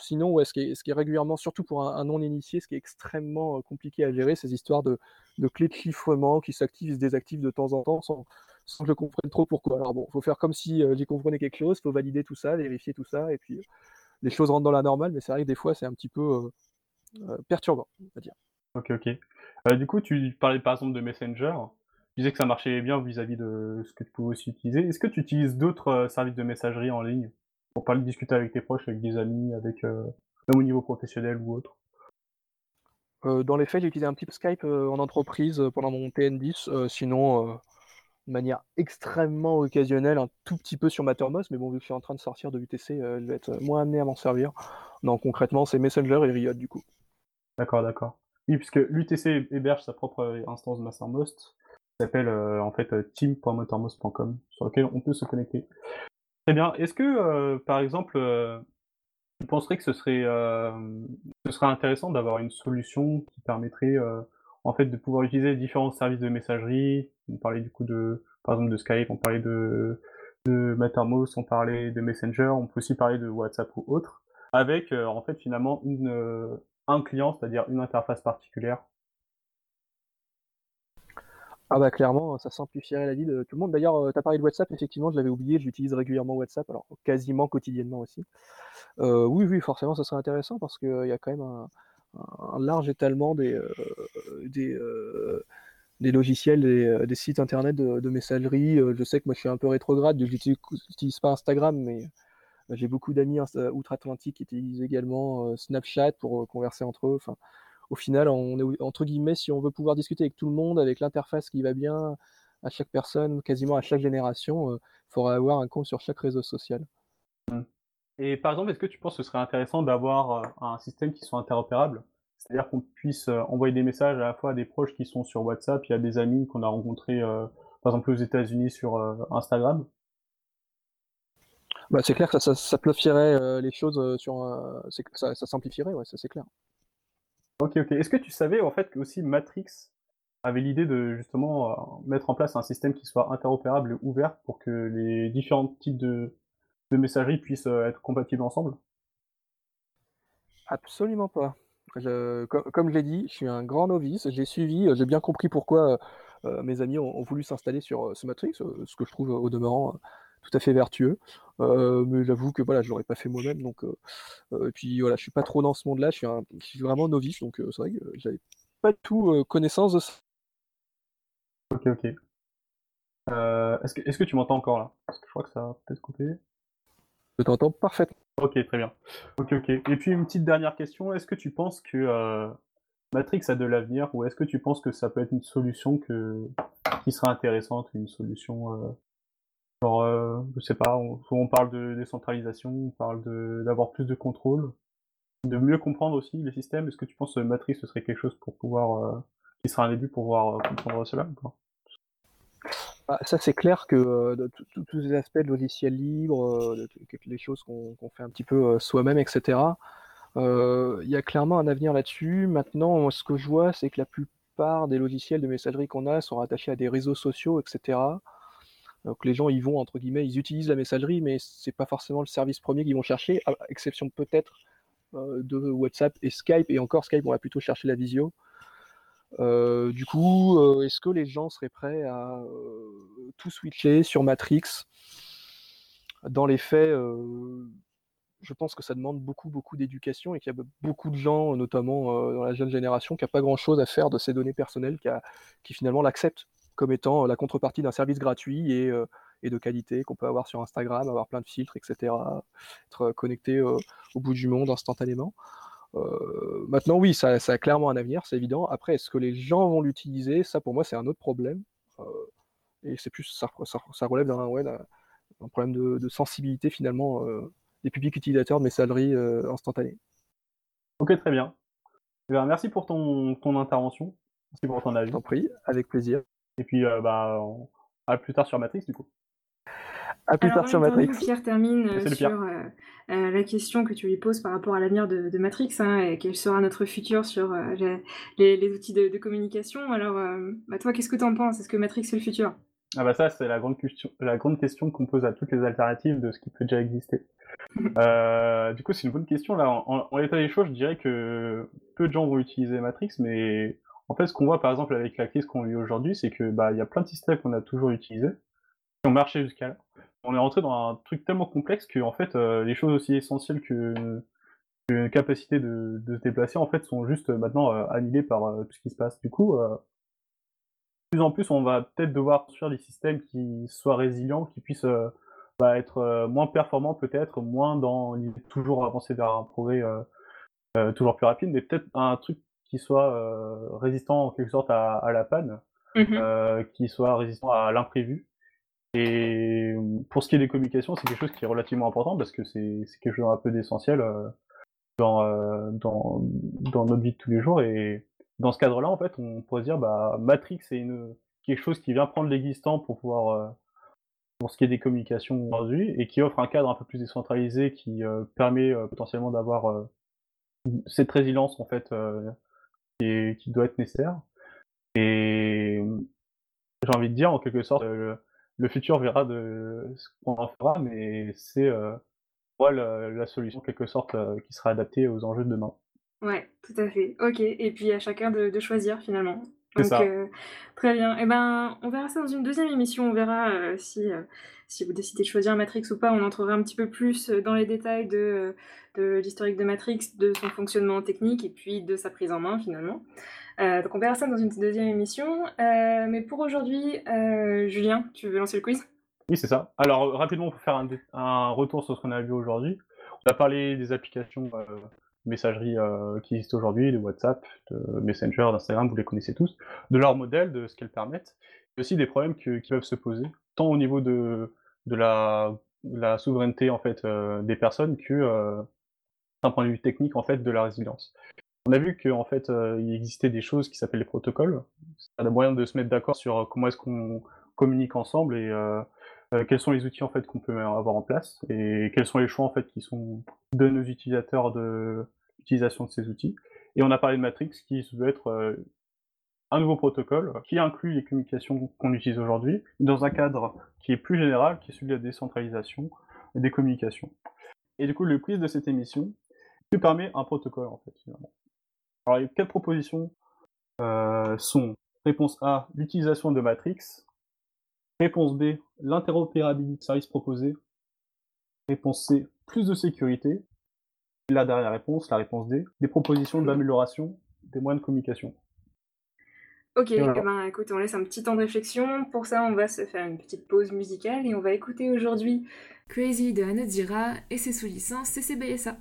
sinon, ouais, ce qui est ce qui est régulièrement, surtout pour un un non-initié, ce qui est extrêmement, compliqué à gérer, ces histoires de de clés de chiffrement qui s'activent et se désactivent de temps en temps sans sans que je comprenne trop pourquoi. Alors bon, faut faire comme si, j'y comprenais quelque chose, faut valider tout ça, vérifier tout ça et puis, les choses rentrent dans la normale, mais c'est vrai que des fois, c'est un petit peu, heu, perturbant, on va dire. Ok, ok. Euh, du coup, tu parlais par exemple de Messenger. Tu disais que ça marchait bien vis-à-vis de ce que tu pouvais aussi utiliser. Est-ce que tu utilises d'autres euh, services de messagerie en ligne pour parler, discuter avec tes proches, avec des amis, avec euh, même au niveau professionnel ou autre? Heu, dans les faits, j'ai utilisé un petit peu Skype, heu, en entreprise, pendant mon TN10, heu, sinon, de manière extrêmement occasionnelle, un tout petit peu sur Mattermost, mais bon, vu que je suis en train de sortir de UTC, je vais être moins amené à m'en servir. Non, concrètement, c'est Messenger et Riot, du coup. D'accord, d'accord. Oui, puisque l'UTC héberge sa propre euh, instance Mastermost, qui s'appelle euh, en fait euh, team.mastermost.com, sur lequel on peut se connecter. Très bien. Est-ce que, euh, par exemple, euh, tu que ce serait, euh, ce serait intéressant d'avoir une solution qui permettrait en fait de pouvoir utiliser différents services de messagerie? On parlait du coup de, par exemple, de Skype, on parlait de, de Mattermost, on parlait de Messenger, on peut aussi parler de WhatsApp ou autre, avec en fait finalement une, un client, c'est-à-dire une interface particulière. Ah bah, clairement, ça simplifierait la vie de tout le monde. D'ailleurs, heu, tu as parlé de WhatsApp, effectivement, je l'avais oublié, j'utilise régulièrement WhatsApp, alors quasiment quotidiennement aussi. Heu, oui, oui, forcément, ça serait intéressant parce qu'il y a quand même un large étalement des, des logiciels, des, euh, sites internet de, de messagerie. Euh, je sais que moi je suis un peu rétrograde, je n'utilise pas Instagram, mais euh, j'ai beaucoup d'amis euh, outre-Atlantique qui utilisent également euh, Snapchat pour euh, converser entre eux. Enfin, au final, on est entre guillemets, si on veut pouvoir discuter avec tout le monde, avec l'interface qui va bien à chaque personne, quasiment à chaque génération, il faudra avoir un compte sur chaque réseau social. Et par exemple, est-ce que tu penses que ce serait intéressant d'avoir un système qui soit interopérable? C'est-à-dire qu'on puisse envoyer des messages à la fois à des proches qui sont sur WhatsApp et à des amis qu'on a rencontrés, par exemple aux États-Unis sur Instagram? Bah, c'est clair que ça, ça, les choses sur, ça, ça, simplifierait, ouais, ça c'est clair. Ok, ok. Est-ce que tu savais en fait que aussi Matrix avait l'idée de justement mettre en place un système qui soit interopérable et ouvert pour que les différents types de, de messagerie puissent être compatibles ensemble? Absolument pas. comme, je l'ai dit, je suis un grand novice. J'ai suivi, j'ai bien compris pourquoi mes amis ont, voulu s'installer sur ce Matrix, ce que je trouve au demeurant tout à fait vertueux. Mais j'avoue que voilà, je l'aurais pas fait moi-même. Donc, et puis voilà, je suis pas trop dans ce monde-là. Je suis, je suis vraiment novice, donc c'est vrai que j'avais pas tout connaissance de ça. Ok, ok. est-ce que, est que tu m'entends encore là? Parce que je crois que ça va peut-être couper. Je t'entends parfaitement. Ok, très bien. Ok, ok. Et puis une petite dernière question. Est-ce que tu penses que Matrix a de l'avenir ou est-ce que tu penses que ça peut être une solution que... qui sera intéressante, une solution Genre, euh, je sais pas, on, on parle de décentralisation, on parle d'avoir plus de contrôle, de mieux comprendre aussi les systèmes. Est-ce que tu penses que Matrix ce serait quelque chose pour pouvoir, euh, qui sera un début pour pouvoir euh, comprendre cela bah, ça c'est clair que tous les aspects de logiciel libre, les choses qu'on fait un petit peu soi-même, etc. Il y a clairement un avenir là-dessus. Maintenant, ce que je vois, c'est que la plupart des logiciels de messagerie qu'on a sont rattachés à des réseaux sociaux, etc. Donc les gens y vont entre guillemets, ils utilisent la messagerie, mais c'est pas forcément le service premier qu'ils vont chercher, à exception peut-être euh, de WhatsApp et Skype. Et encore Skype, on va plutôt chercher la visio. Euh, du coup, euh, est-ce que les gens seraient prêts à tout switcher sur Matrix? Dans les faits, je pense que ça demande beaucoup, beaucoup d'éducation et qu'il y a beaucoup de gens, notamment dans la jeune génération, qui n'ont pas grand-chose à faire de ces données personnelles, qui finalement l'acceptent comme étant la contrepartie d'un service gratuit et, de qualité qu'on peut avoir sur Instagram, avoir plein de filtres, etc. Être connecté au bout du monde instantanément. maintenant, oui, ça, a clairement un avenir, c'est évident. Après, est-ce que les gens vont l'utiliser? Ça, pour moi, c'est un autre problème. et c'est plus, ça, ça, relève d'un ouais, problème de, sensibilité, finalement, des publics utilisateurs de messagerie instantanée. Ok, très bien. Eh ben, merci pour ton, ton intervention. Merci pour ton avis. Je t'en prie, avec plaisir. Et puis, euh, bah, à plus tard sur Matrix, du coup. À plus tard sur Matrix. Pierre termine euh, sur euh, la question que tu lui poses par rapport à l'avenir de, Matrix hein, et quel sera notre futur sur les, outils de, communication. Alors, bah, toi, qu'est-ce que tu en penses? Est-ce que Matrix est le futur? Ah bah ça, c'est la grande question, la grande question qu'on pose à toutes les alternatives de ce qui peut déjà exister. (laughs) du coup, c'est une bonne question. Là, en, en l'état des choses, je dirais que peu de gens vont utiliser Matrix, mais en fait, ce qu'on voit par exemple avec la crise qu'on vit aujourd'hui, c'est que bah il y a plein de systèmes qu'on a toujours utilisés, qui ont marché jusqu'à là. On est rentré dans un truc tellement complexe que en fait, euh, les choses aussi essentielles que une capacité de, se déplacer en fait sont juste maintenant euh, annulées par euh, tout ce qui se passe. Du coup, de plus en plus, on va peut-être devoir construire des systèmes qui soient résilients, qui puissent bah, être moins performants peut-être, moins dans l'idée toujours avancer vers un progrès toujours plus rapide, mais peut-être un truc qui soit euh, résistant en quelque sorte à, la panne, mmh euh, qui soit résistant à l'imprévu. Et pour ce qui est des communications, c'est quelque chose qui est relativement important parce que c'est quelque chose un peu d'essentiel euh, dans, dans, dans, notre vie de tous les jours. Et dans ce cadre-là, en fait, on pourrait dire bah, Matrix, c'est une, quelque chose qui vient prendre l'existant pour pouvoir, pour ce qui est des communications aujourd'hui, et qui offre un cadre un peu plus décentralisé qui permet potentiellement d'avoir cette résilience, en fait, qui, doit être nécessaire. Et j'ai envie de dire, en quelque sorte, le, futur verra de ce qu'on en fera, mais c'est euh, la, solution, en quelque sorte, euh, qui sera adaptée aux enjeux de demain. Ouais, tout à fait. Ok, et puis à chacun de, choisir finalement. Donc, euh, très bien. Et eh ben, on verra ça dans une deuxième émission. On verra euh, si, si vous décidez de choisir Matrix ou pas. On entrera un petit peu plus dans les détails de, de l'historique de Matrix, de son fonctionnement technique et puis de sa prise en main finalement. Euh, donc on verra ça dans une deuxième émission. Euh, mais pour aujourd'hui, euh, Julien, tu veux lancer le quiz? Oui, c'est ça. Alors rapidement, pour faire un, retour sur ce qu'on a vu aujourd'hui, on a parlé des applications messagerie qui existent aujourd'hui, de WhatsApp, de Messenger, d'Instagram, vous les connaissez tous, de leur modèle, de ce qu'elles permettent, et aussi des problèmes qui peuvent se poser, tant au niveau de, de la, la, souveraineté en fait des personnes que d'un point de vue technique en fait de la résilience. On a vu qu'en fait, euh, il existait des choses qui s'appellent les protocoles. C'est un moyen de se mettre d'accord sur euh, comment est-ce qu'on communique ensemble et euh, quels sont les outils en fait qu'on peut avoir en place et quels sont les choix en fait qui sont de nos utilisateurs de l'utilisation de ces outils. Et on a parlé de Matrix qui veut être un nouveau protocole qui inclut les communications qu'on utilise aujourd'hui dans un cadre qui est plus général, qui est celui de la décentralisation des communications. Et du coup, le quiz de cette émission, que permet un protocole en fait finalement. Alors les quatre propositions euh, sont réponse A, l'utilisation de Matrix, réponse B, l'interopérabilité de services proposés, réponse C, plus de sécurité, et la dernière réponse, la réponse D, des propositions d'amélioration des moyens de communication. Ok, eh ben, écoute, on laisse un petit temps de réflexion. Pour ça, on va se faire une petite pause musicale et on va écouter aujourd'hui Crazy de Anodira et c'est sous licence CCBSA.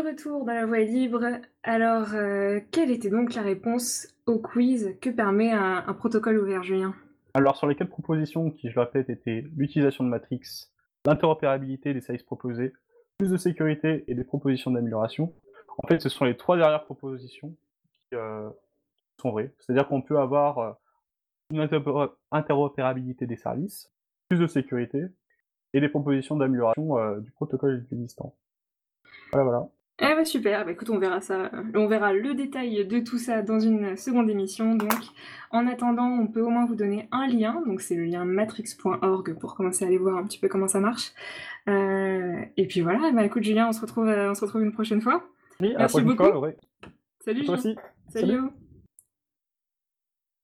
Retour dans la voie libre, alors euh, quelle était donc la réponse au quiz que permet un, protocole ouvert, Julien? Alors sur les quatre propositions qui, je le répète, étaient l'utilisation de Matrix, l'interopérabilité des services proposés, plus de sécurité et des propositions d'amélioration, en fait ce sont les trois dernières propositions qui euh, sont vraies. C'est-à-dire qu'on peut avoir euh, une interopérabilité des services, plus de sécurité et des propositions d'amélioration du protocole existant. Voilà, voilà. Eh bah super, bah écoute, on verra ça, on verra le détail de tout ça dans une seconde émission. Donc, en attendant, on peut au moins vous donner un lien. Donc, c'est le lien matrix.org pour commencer à aller voir un petit peu comment ça marche. Euh, et puis voilà, bah écoute, Julien, on se retrouve, euh, on se retrouve une prochaine fois. Oui, à la Merci prochaine beaucoup. fois, ouais. Salut, Julien. Salut. Salut.